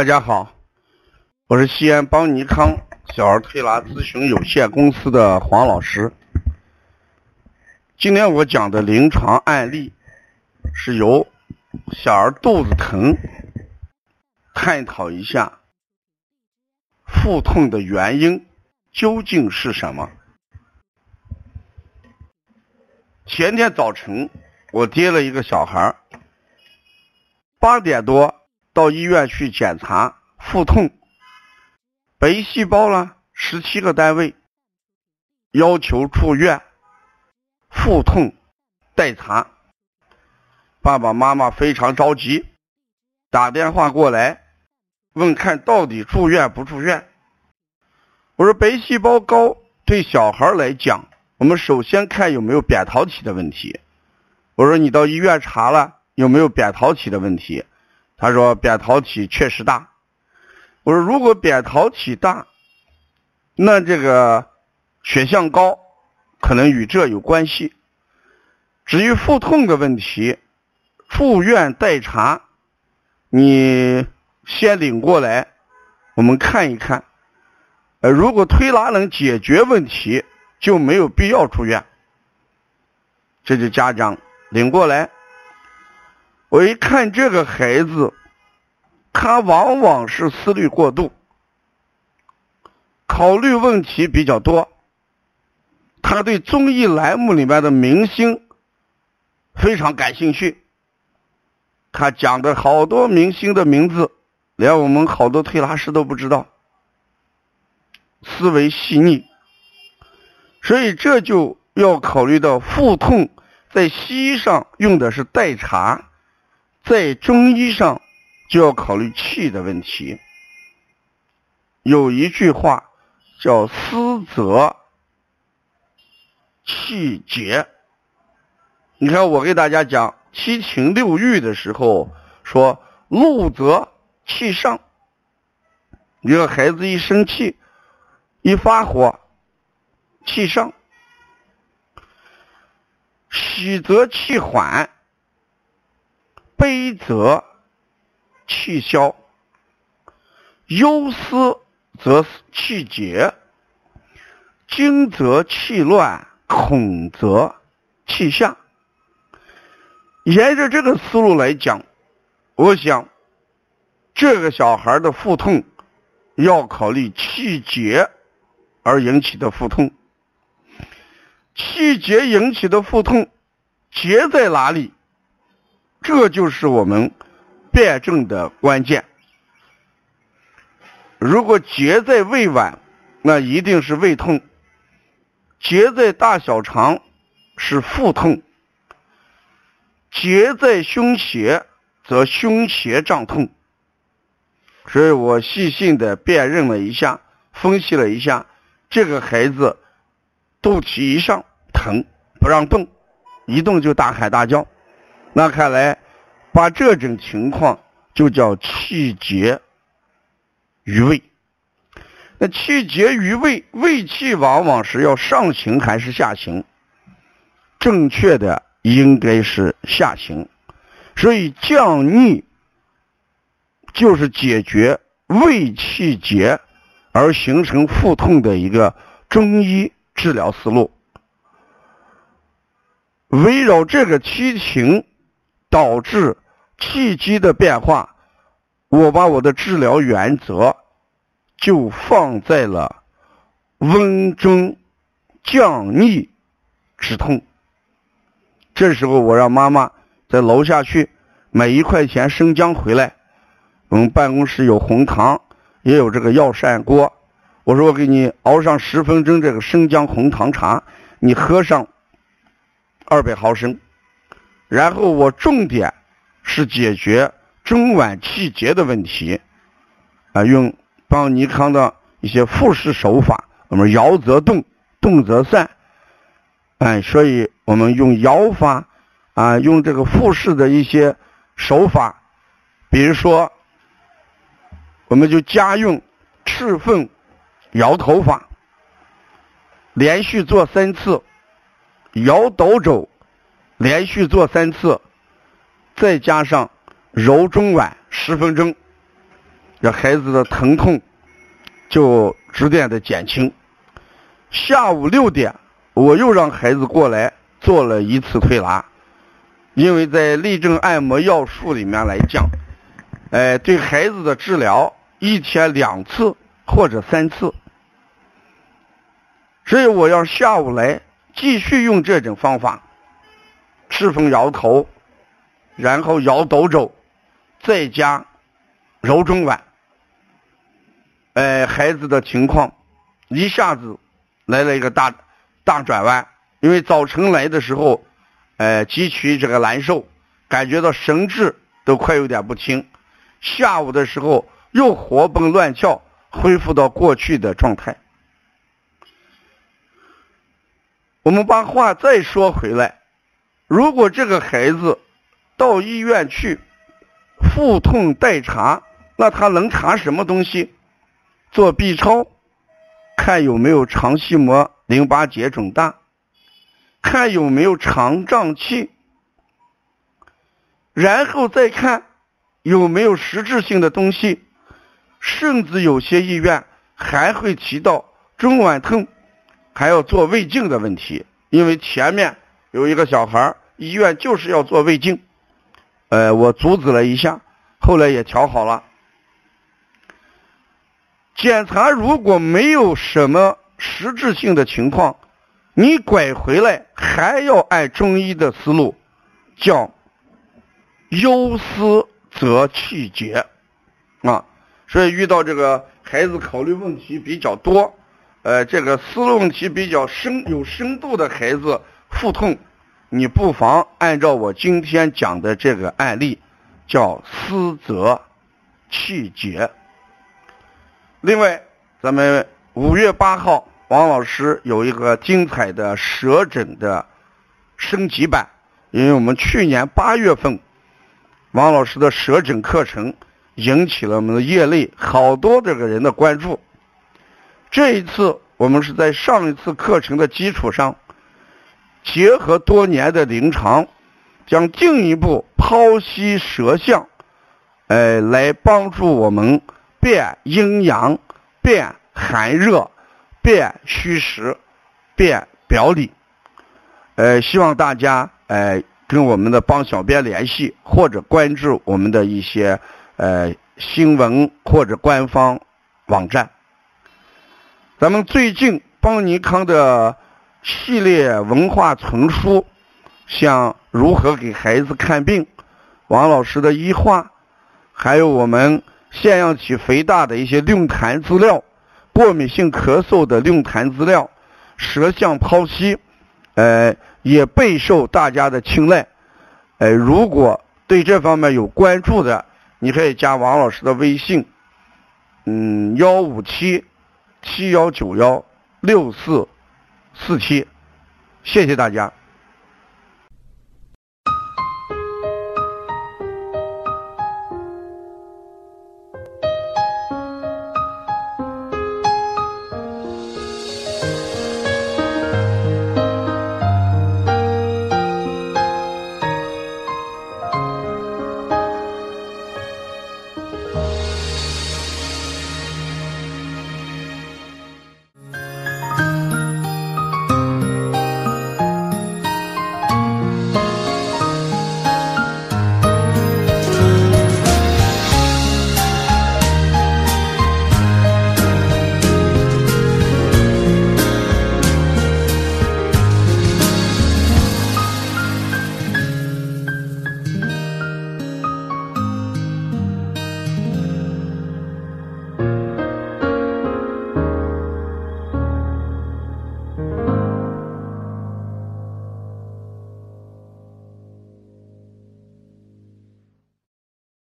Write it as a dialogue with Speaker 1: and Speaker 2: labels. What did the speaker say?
Speaker 1: 大家好，我是西安邦尼康小儿推拿咨询有限公司的黄老师。今天我讲的临床案例是由小儿肚子疼，探讨一下腹痛的原因究竟是什么。前天早晨，我接了一个小孩，八点多。到医院去检查腹痛，白细胞呢十七个单位，要求住院，腹痛待查。爸爸妈妈非常着急，打电话过来问看到底住院不住院。我说白细胞高对小孩来讲，我们首先看有没有扁桃体的问题。我说你到医院查了有没有扁桃体的问题？他说扁桃体确实大，我说如果扁桃体大，那这个血象高可能与这有关系。至于腹痛的问题，住院待查，你先领过来，我们看一看。呃，如果推拿能解决问题，就没有必要住院。这就家长领过来。我一看这个孩子，他往往是思虑过度，考虑问题比较多。他对综艺栏目里面的明星非常感兴趣，他讲的好多明星的名字，连我们好多推拿师都不知道。思维细腻，所以这就要考虑到腹痛，在西医上用的是代茶。在中医上就要考虑气的问题。有一句话叫“思则气结”。你看，我给大家讲七情六欲的时候，说“怒则气上”。一个孩子一生气、一发火，气上；喜则气缓。悲则气消，忧思则气结，惊则气乱，恐则气下。沿着这个思路来讲，我想这个小孩的腹痛要考虑气结而引起的腹痛。气结引起的腹痛，结在哪里？这就是我们辩证的关键。如果结在胃脘，那一定是胃痛；结在大小肠是腹痛；结在胸胁则胸胁胀痛。所以我细心的辨认了一下，分析了一下，这个孩子肚脐一上疼，不让动，一动就大喊大叫。那看来，把这种情况就叫气结于胃。那气结于胃，胃气往往是要上行还是下行？正确的应该是下行。所以降逆就是解决胃气结而形成腹痛的一个中医治疗思路。围绕这个七情。导致气机的变化，我把我的治疗原则就放在了温中降逆止痛。这时候，我让妈妈在楼下去买一块钱生姜回来。我们办公室有红糖，也有这个药膳锅。我说我给你熬上十分钟这个生姜红糖茶，你喝上二百毫升。然后我重点是解决中脘气结的问题，啊，用邦尼康的一些复式手法，我们摇则动，动则散，哎，所以我们用摇法，啊，用这个复式的一些手法，比如说，我们就加用赤凤摇头法，连续做三次，摇斗肘。连续做三次，再加上揉中脘十分钟，这孩子的疼痛就逐渐的减轻。下午六点，我又让孩子过来做了一次推拿，因为在立正按摩要术里面来讲，哎，对孩子的治疗一天两次或者三次，所以我要下午来继续用这种方法，赤峰摇头，然后摇斗肘，再加揉中脘。哎，孩子的情况一下子来了一个大大转弯，因为早晨来的时候，哎，极其这个难受，感觉到神志都快有点不清。下午的时候又活蹦乱跳，恢复到过去的状态。我们把话再说回来，如果这个孩子到医院去腹痛待查，那他能查什么东西？做 B 超，看有没有肠系膜淋巴结肿大，看有没有肠胀气，然后再看有没有实质性的东西，甚至有些医院还会提到中脘痛，还要做胃镜的问题。因为前面有一个小孩儿，医院就是要做胃镜，呃，我阻止了一下，后来也调好了。检查如果没有什么实质性的情况，你拐回来还要按中医的思路，叫忧思则气结啊。所以遇到这个孩子考虑问题比较多，呃，这个思路问题比较深有深度的孩子腹痛，你不妨按照我今天讲的这个案例，叫思则气结。另外，咱们五月八号，王老师有一个精彩的舌诊的升级版。因为我们去年八月份，王老师的舌诊课程引起了我们的业内好多这个人的关注。这一次，我们是在上一次课程的基础上，结合多年的临床，将进一步剖析舌象，呃，来帮助我们。辨阴阳，辨寒热，辨虚实，辨表里。呃，希望大家呃跟我们的帮小编联系，或者关注我们的一些呃新闻或者官方网站。咱们最近邦尼康的系列文化丛书，像如何给孩子看病，王老师的医话，还有我们。腺样体肥大的一些论坛资料，过敏性咳嗽的论坛资料，舌象剖析，呃，也备受大家的青睐。呃，如果对这方面有关注的，你可以加王老师的微信，嗯，幺五七七幺九幺六四四期，谢谢大家。